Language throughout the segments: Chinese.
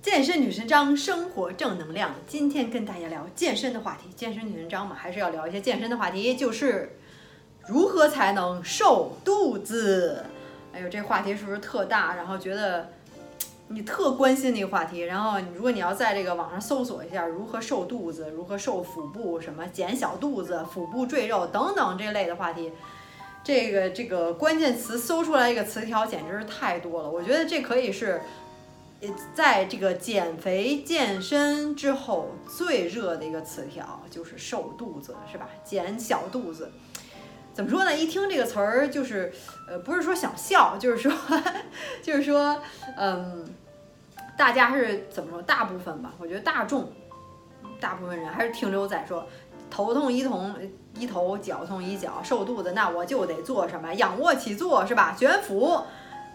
健身女神张，生活正能量。今天跟大家聊健身的话题。健身女神张嘛，还是要聊一些健身的话题，就是如何才能瘦肚子。哎呦，这话题是不是特大？然后觉得你特关心那个话题。然后，如果你要在这个网上搜索一下如何瘦肚子、如何瘦腹部、什么减小肚子、腹部赘肉等等这类的话题，这个这个关键词搜出来一个词条简直是太多了。我觉得这可以是。呃，在这个减肥健身之后，最热的一个词条就是瘦肚子，是吧？减小肚子，怎么说呢？一听这个词儿，就是呃，不是说想笑，就是说，就是说，嗯，大家是怎么说？大部分吧，我觉得大众，大部分人还是停留在说头痛医头医头，脚痛医脚，瘦肚子，那我就得做什么？仰卧起坐，是吧？卷腹。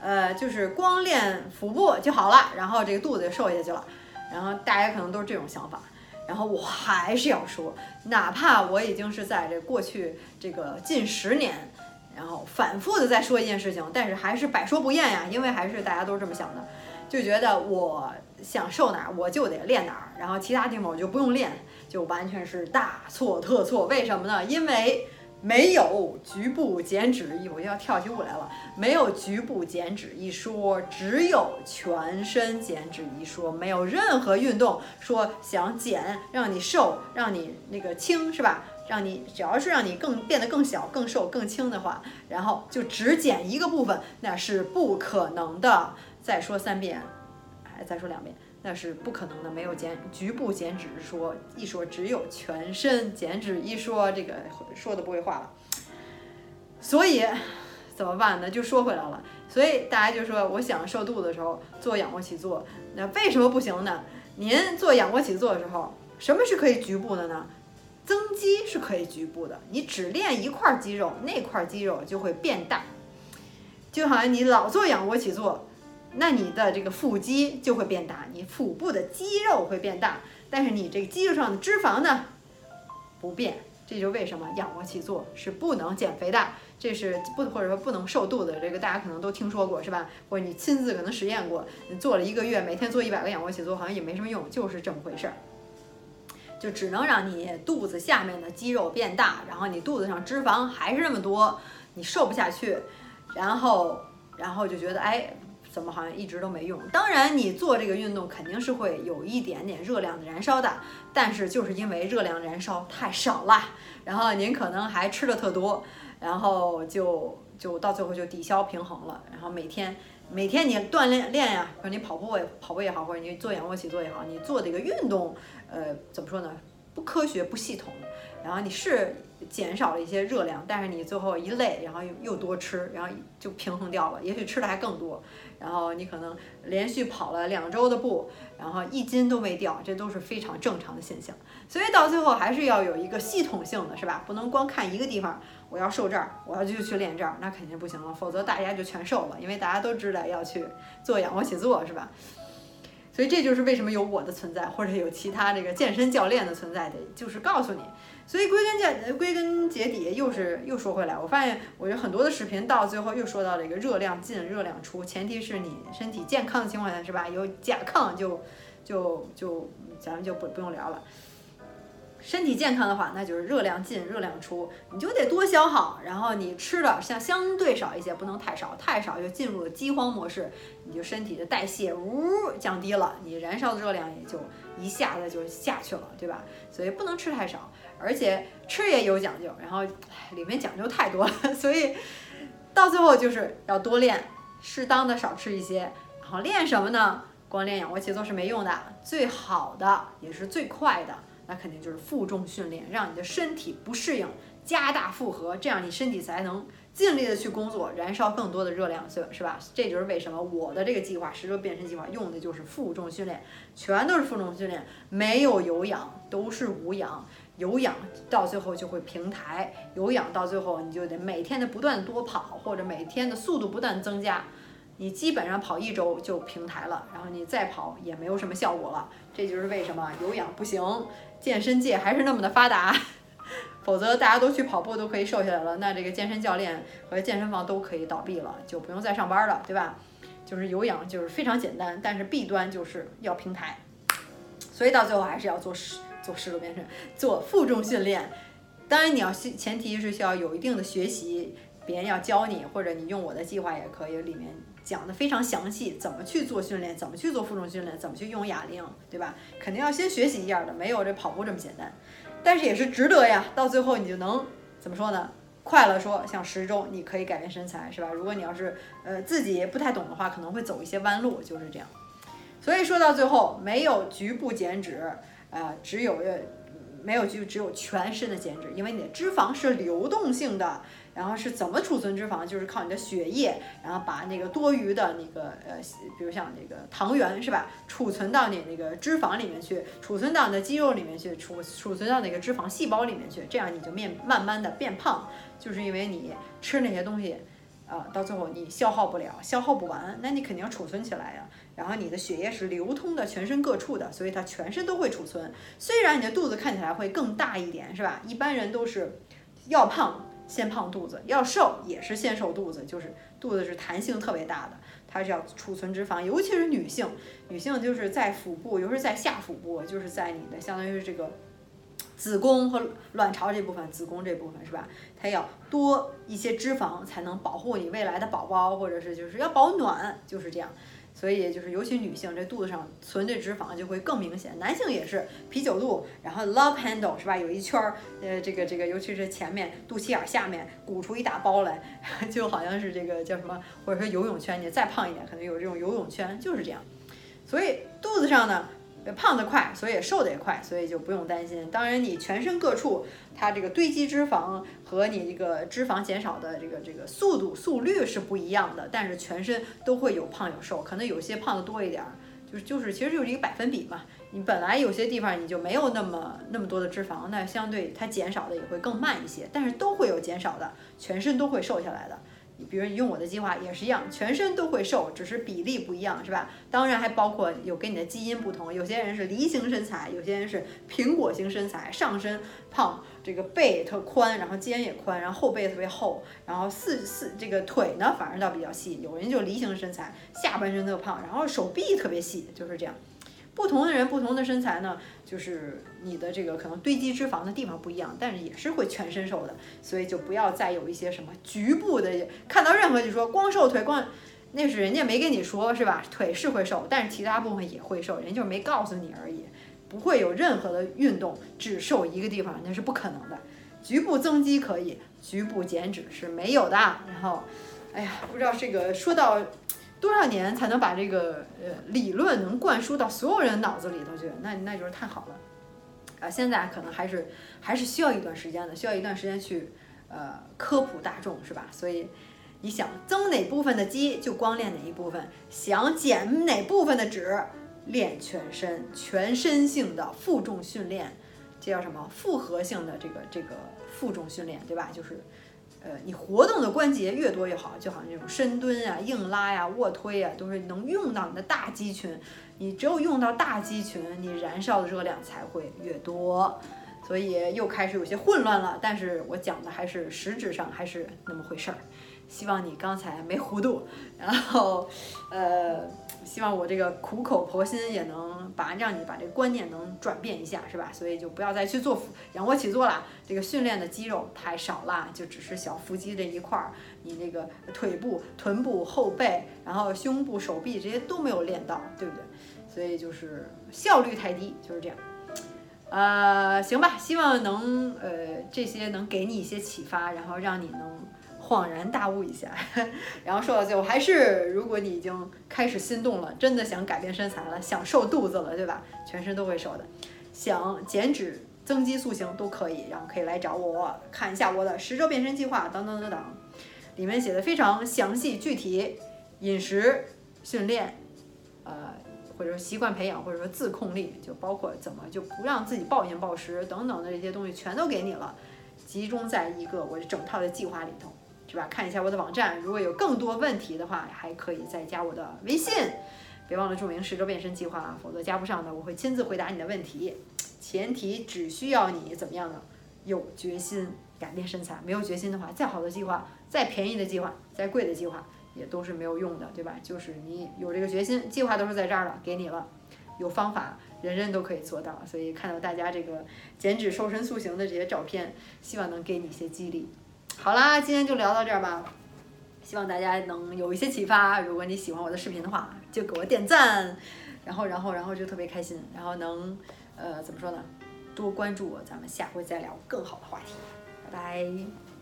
呃，就是光练腹部就好了，然后这个肚子就瘦下去了，然后大家可能都是这种想法。然后我还是要说，哪怕我已经是在这过去这个近十年，然后反复的在说一件事情，但是还是百说不厌呀，因为还是大家都是这么想的，就觉得我想瘦哪儿我就得练哪儿，然后其他地方我就不用练，就完全是大错特错。为什么呢？因为。没有局部减脂一，我就要跳起舞来了。没有局部减脂一说，只有全身减脂一说。没有任何运动说想减，让你瘦，让你那个轻，是吧？让你只要是让你更变得更小、更瘦、更轻的话，然后就只减一个部分，那是不可能的。再说三遍，还再说两遍。那是不可能的，没有减局部减脂说一说，只有全身减脂一说，这个说的不会话了。所以怎么办呢？就说回来了。所以大家就说，我想瘦肚子的时候做仰卧起坐，那为什么不行呢？您做仰卧起坐的时候，什么是可以局部的呢？增肌是可以局部的，你只练一块肌肉，那块肌肉就会变大。就好像你老做仰卧起坐。那你的这个腹肌就会变大，你腹部的肌肉会变大，但是你这个肌肉上的脂肪呢不变，这就为什么仰卧起坐是不能减肥的，这是不或者说不能瘦肚子，这个大家可能都听说过是吧？或者你亲自可能实验过，你做了一个月，每天做一百个仰卧起坐，好像也没什么用，就是这么回事儿，就只能让你肚子下面的肌肉变大，然后你肚子上脂肪还是那么多，你瘦不下去，然后然后就觉得哎。怎么好像一直都没用？当然，你做这个运动肯定是会有一点点热量的燃烧的，但是就是因为热量燃烧太少了，然后您可能还吃的特多，然后就就到最后就抵消平衡了。然后每天每天你锻炼练呀，或者你跑步也跑步也好，或者你做仰卧起坐也好，你做这个运动，呃，怎么说呢？不科学不系统。然后你是减少了一些热量，但是你最后一累，然后又又多吃，然后就平衡掉了，也许吃的还更多。然后你可能连续跑了两周的步，然后一斤都没掉，这都是非常正常的现象。所以到最后还是要有一个系统性的，是吧？不能光看一个地方，我要瘦这儿，我要就去练这儿，那肯定不行了，否则大家就全瘦了，因为大家都知道要去做仰卧起坐，是吧？所以这就是为什么有我的存在，或者有其他这个健身教练的存在的，就是告诉你。所以归根结归根结底又是又说回来，我发现我有很多的视频到最后又说到了一个热量进热量出，前提是你身体健康的情况下是吧？有甲亢就就就咱们就不不用聊了。身体健康的话，那就是热量进热量出，你就得多消耗，然后你吃的像相对少一些，不能太少，太少就进入了饥荒模式，你就身体的代谢呜降低了，你燃烧的热量也就一下子就下去了，对吧？所以不能吃太少。而且吃也有讲究，然后里面讲究太多了，所以到最后就是要多练，适当的少吃一些。然后练什么呢？光练仰卧起坐是没用的，最好的也是最快的，那肯定就是负重训练，让你的身体不适应，加大负荷，这样你身体才能尽力的去工作，燃烧更多的热量，是是吧？这就是为什么我的这个计划十周变身计划用的就是负重训练，全都是负重训练，没有有氧，都是无氧。有氧到最后就会平台，有氧到最后你就得每天的不断多跑，或者每天的速度不断增加，你基本上跑一周就平台了，然后你再跑也没有什么效果了。这就是为什么有氧不行，健身界还是那么的发达，否则大家都去跑步都可以瘦下来了，那这个健身教练和健身房都可以倒闭了，就不用再上班了，对吧？就是有氧就是非常简单，但是弊端就是要平台，所以到最后还是要做十做十周变身，做负重训练。当然你要前提是需要有一定的学习，别人要教你，或者你用我的计划也可以，里面讲的非常详细，怎么去做训练，怎么去做负重训练，怎么去用哑铃，对吧？肯定要先学习一下的，没有这跑步这么简单，但是也是值得呀。到最后你就能怎么说呢？快了说，像十周你可以改变身材，是吧？如果你要是呃自己不太懂的话，可能会走一些弯路，就是这样。所以说到最后，没有局部减脂，呃，只有没有就只有全身的减脂，因为你的脂肪是流动性的。然后是怎么储存脂肪？就是靠你的血液，然后把那个多余的那个呃，比如像那个糖原是吧，储存到你那个脂肪里面去，储存到你的肌肉里面去，储储存到那个脂肪细胞里面去，这样你就面慢慢的变胖，就是因为你吃那些东西，啊，到最后你消耗不了，消耗不完，那你肯定要储存起来呀。然后你的血液是流通的，全身各处的，所以它全身都会储存。虽然你的肚子看起来会更大一点，是吧？一般人都是要胖。先胖肚子，要瘦也是先瘦肚子，就是肚子是弹性特别大的，它是要储存脂肪，尤其是女性，女性就是在腹部，尤其是在下腹部，就是在你的相当于是这个子宫和卵巢这部分，子宫这部分是吧？它要多一些脂肪才能保护你未来的宝宝，或者是就是要保暖，就是这样。所以就是，尤其女性这肚子上存的脂肪就会更明显。男性也是啤酒肚，然后 love handle 是吧？有一圈儿，呃，这个这个，尤其是前面肚脐眼下面鼓出一大包来，就好像是这个叫什么，或者说游泳圈。你再胖一点，可能有这种游泳圈，就是这样。所以肚子上呢。胖得快，所以瘦得也快，所以就不用担心。当然，你全身各处它这个堆积脂肪和你这个脂肪减少的这个这个速度速率是不一样的，但是全身都会有胖有瘦，可能有些胖的多一点，就是就是其实就是一个百分比嘛。你本来有些地方你就没有那么那么多的脂肪，那相对它减少的也会更慢一些，但是都会有减少的，全身都会瘦下来的。比如你用我的计划也是一样，全身都会瘦，只是比例不一样，是吧？当然还包括有跟你的基因不同，有些人是梨形身材，有些人是苹果型身材，上身胖，这个背特宽，然后肩也宽，然后后背特别厚，然后四四这个腿呢反而倒比较细，有人就梨形身材，下半身特胖，然后手臂特别细，就是这样。不同的人，不同的身材呢，就是你的这个可能堆积脂肪的地方不一样，但是也是会全身瘦的，所以就不要再有一些什么局部的，看到任何就说光瘦腿光，那是人家没跟你说是吧？腿是会瘦，但是其他部分也会瘦，人就是没告诉你而已，不会有任何的运动只瘦一个地方，那是不可能的。局部增肌可以，局部减脂是没有的。然后，哎呀，不知道这个说到。多少年才能把这个呃理论能灌输到所有人脑子里头去？那那就是太好了，啊，现在可能还是还是需要一段时间的，需要一段时间去呃科普大众是吧？所以你想增哪部分的肌就光练哪一部分，想减哪部分的脂练全身，全身性的负重训练，这叫什么？复合性的这个这个负重训练，对吧？就是。呃，你活动的关节越多越好，就好像这种深蹲呀、硬拉呀、卧推呀，都是能用到你的大肌群。你只有用到大肌群，你燃烧的热量才会越多。所以又开始有些混乱了，但是我讲的还是实质上还是那么回事儿。希望你刚才没糊涂，然后，呃。希望我这个苦口婆心也能把让你把这个观念能转变一下，是吧？所以就不要再去做仰卧起坐了，这个训练的肌肉太少了，就只是小腹肌这一块儿，你那个腿部、臀部、后背，然后胸部、手臂这些都没有练到，对不对？所以就是效率太低，就是这样。呃，行吧，希望能呃这些能给你一些启发，然后让你能。恍然大悟一下，然后说到最后，还是如果你已经开始心动了，真的想改变身材了，想瘦肚子了，对吧？全身都会瘦的，想减脂、增肌、塑形都可以，然后可以来找我看一下我的十周变身计划等等等等，里面写的非常详细具体，饮食、训练，呃，或者说习惯培养，或者说自控力，就包括怎么就不让自己暴饮暴食等等的这些东西，全都给你了，集中在一个我整套的计划里头。是吧？看一下我的网站，如果有更多问题的话，还可以再加我的微信。别忘了注明十周变身计划啊，否则加不上的，我会亲自回答你的问题。前提只需要你怎么样呢？有决心改变身材。没有决心的话，再好的计划，再便宜的计划，再贵的计划，也都是没有用的，对吧？就是你有这个决心，计划都是在这儿了，给你了，有方法，人人都可以做到。所以看到大家这个减脂、瘦身、塑形的这些照片，希望能给你一些激励。好啦，今天就聊到这儿吧，希望大家能有一些启发。如果你喜欢我的视频的话，就给我点赞，然后，然后，然后就特别开心，然后能，呃，怎么说呢？多关注我，咱们下回再聊更好的话题。拜拜。